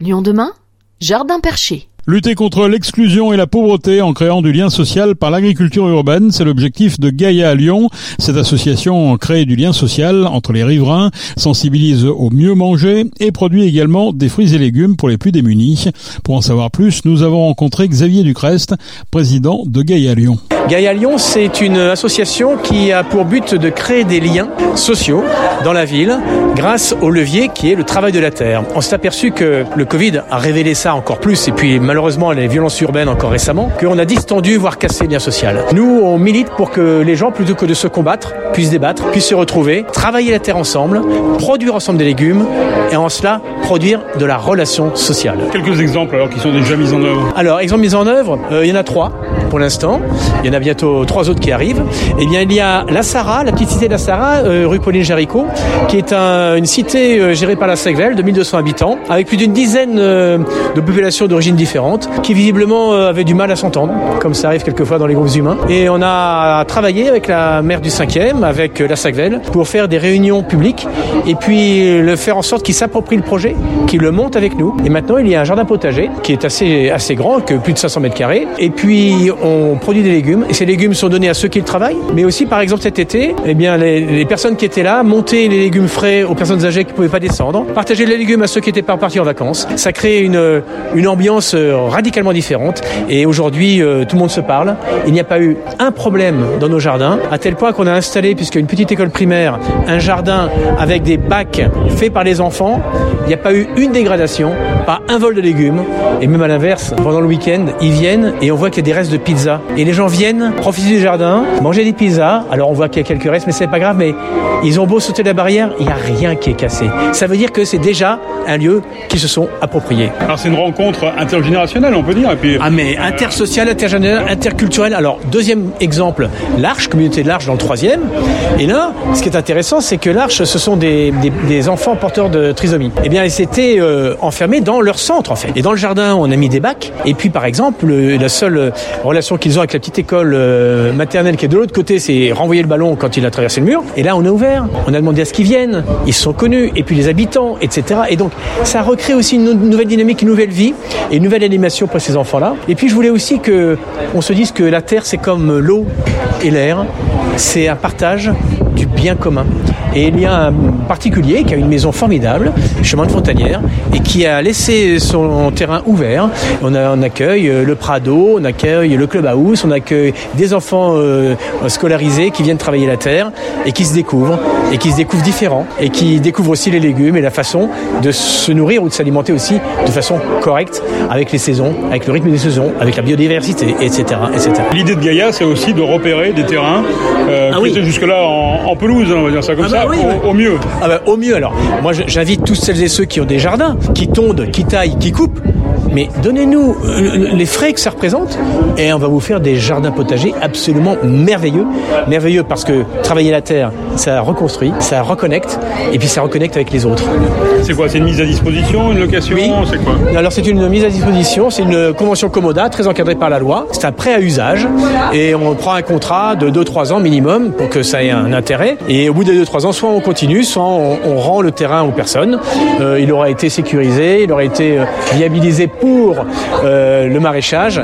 Lyon demain, Jardin perché. Lutter contre l'exclusion et la pauvreté en créant du lien social par l'agriculture urbaine, c'est l'objectif de Gaïa à Lyon. Cette association crée du lien social entre les riverains, sensibilise au mieux manger et produit également des fruits et légumes pour les plus démunis. Pour en savoir plus, nous avons rencontré Xavier Ducrest, président de Gaïa Lyon. Gaïa Lyon, c'est une association qui a pour but de créer des liens sociaux dans la ville grâce au levier qui est le travail de la terre. On s'est aperçu que le Covid a révélé ça encore plus et puis malheureusement les violences urbaines encore récemment, qu'on a distendu, voire cassé le lien social. Nous, on milite pour que les gens, plutôt que de se combattre, puissent débattre, puissent se retrouver, travailler la terre ensemble, produire ensemble des légumes et en cela produire de la relation sociale. Quelques exemples alors qui sont déjà mis en œuvre. Alors, exemples mis en œuvre, euh, il y en a trois pour l'instant. Il y en a bientôt trois autres qui arrivent. Eh bien, il y a la Sarah, la petite cité de la Sarah, euh, rue Pauline Jéricho, qui est un, une cité euh, gérée par la Segvel de 1200 habitants, avec plus d'une dizaine de populations d'origines différentes qui visiblement euh, avaient du mal à s'entendre, comme ça arrive quelquefois dans les groupes humains. Et on a travaillé avec la maire du 5e, avec la SACVEL, pour faire des réunions publiques et puis le faire en sorte qu'ils s'approprient le projet, qu'ils le montent avec nous. Et maintenant, il y a un jardin potager qui est assez, assez grand, que plus de 500 mètres carrés. Et puis, on produit des légumes. Et ces légumes sont donnés à ceux qui le travaillent. Mais aussi, par exemple, cet été, eh bien, les, personnes qui étaient là montaient les légumes frais aux personnes âgées qui ne pouvaient pas descendre, partager les légumes à ceux qui étaient pas partis en vacances. Ça crée une, une ambiance euh, radicalement différente. Et aujourd'hui, euh, tout le monde se parle. Il n'y a pas eu un problème dans nos jardins, à tel point qu'on a installé, puisqu'il y a une petite école primaire, un jardin avec des bacs faits par les enfants. Il n'y a pas eu une dégradation, pas un vol de légumes. Et même à l'inverse, pendant le week-end, ils viennent et on voit qu'il y a des restes de pizza. Et les gens viennent profiter du jardin, manger des pizzas. Alors on voit qu'il y a quelques restes, mais c'est pas grave. Mais ils ont beau sauter la barrière, il n'y a rien qui est cassé. Ça veut dire que c'est déjà un lieu qui se sont appropriés. Alors c'est une rencontre intergénérationnelle on peut dire. Et puis, ah mais intersocial, intergénérationnel, interculturel. Alors deuxième exemple, l'Arche, communauté de l'Arche dans le troisième. Et là, ce qui est intéressant, c'est que l'Arche, ce sont des, des, des, enfants porteurs de trisomie. Eh bien, ils s'étaient euh, enfermés dans leur centre en fait. Et dans le jardin, on a mis des bacs. Et puis par exemple, le, la seule relation qu'ils ont avec la petite école euh, maternelle qui est de l'autre côté, c'est renvoyer le ballon quand il a traversé le mur. Et là, on a ouvert. On a demandé à ce qu'ils viennent. Ils sont connus. Et puis les habitants, etc. Et donc, ça recrée aussi une nouvelle dynamique, une nouvelle vie et une nouvelle animation pour ces enfants-là. Et puis je voulais aussi que on se dise que la terre c'est comme l'eau et l'air, c'est un partage du bien commun. Et il y a un particulier qui a une maison formidable, chemin de Fontanière, et qui a laissé son terrain ouvert. On, a, on accueille euh, le Prado, on accueille le Club House, on accueille des enfants euh, scolarisés qui viennent travailler la terre et qui se découvrent, et qui se découvrent différents, et qui découvrent aussi les légumes et la façon de se nourrir ou de s'alimenter aussi de façon correcte avec les saisons, avec le rythme des saisons, avec la biodiversité, etc. etc. L'idée de Gaïa, c'est aussi de repérer des terrains euh, ah oui. jusque-là en, en, pelouse, on va dire ça comme ah bah oui, au, au, mieux. Ah bah, au mieux, alors. Moi, j'invite tous celles et ceux qui ont des jardins, qui tondent, qui taillent, qui coupent, mais donnez-nous les frais que ça représente et on va vous faire des jardins potagers absolument merveilleux. Merveilleux parce que travailler la terre, ça reconstruit, ça reconnecte et puis ça reconnecte avec les autres. C'est quoi C'est une mise à disposition, une location oui. C'est quoi? Alors c'est une mise à disposition, c'est une convention commoda très encadrée par la loi. C'est un prêt à usage et on prend un contrat de 2-3 ans minimum pour que ça ait un intérêt. Et au bout de 2-3 ans, soit on continue, soit on, on, rend le terrain aux personnes. Euh, il aura été sécurisé, il aura été viabilisé pour euh, le maraîchage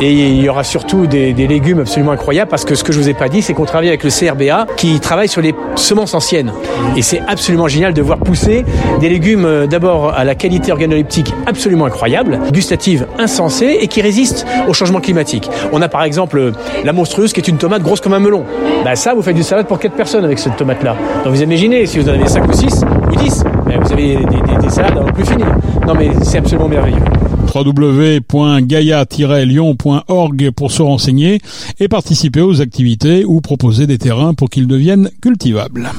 et il y aura surtout des, légumes absolument incroyables parce que ce que je vous ai pas dit c'est qu'on travaille avec le CRBA qui travaille sur les semences anciennes et c'est absolument génial de voir pousser des légumes euh, d'abord à la qualité organoleptique absolument incroyable, gustative insensée et qui résistent au changement climatique. On a par exemple la monstrueuse qui est une tomate grosse comme un melon. Ben ça vous faites du salade pour 4 personnes avec cette tomate là. Donc vous imaginez si vous en avez 5 ou 6 ou 10, ben vous avez des, des, des salades plus finir. Non mais c'est absolument merveilleux www.gaia-lyon.org pour se renseigner et participer aux activités ou proposer des terrains pour qu'ils deviennent cultivables.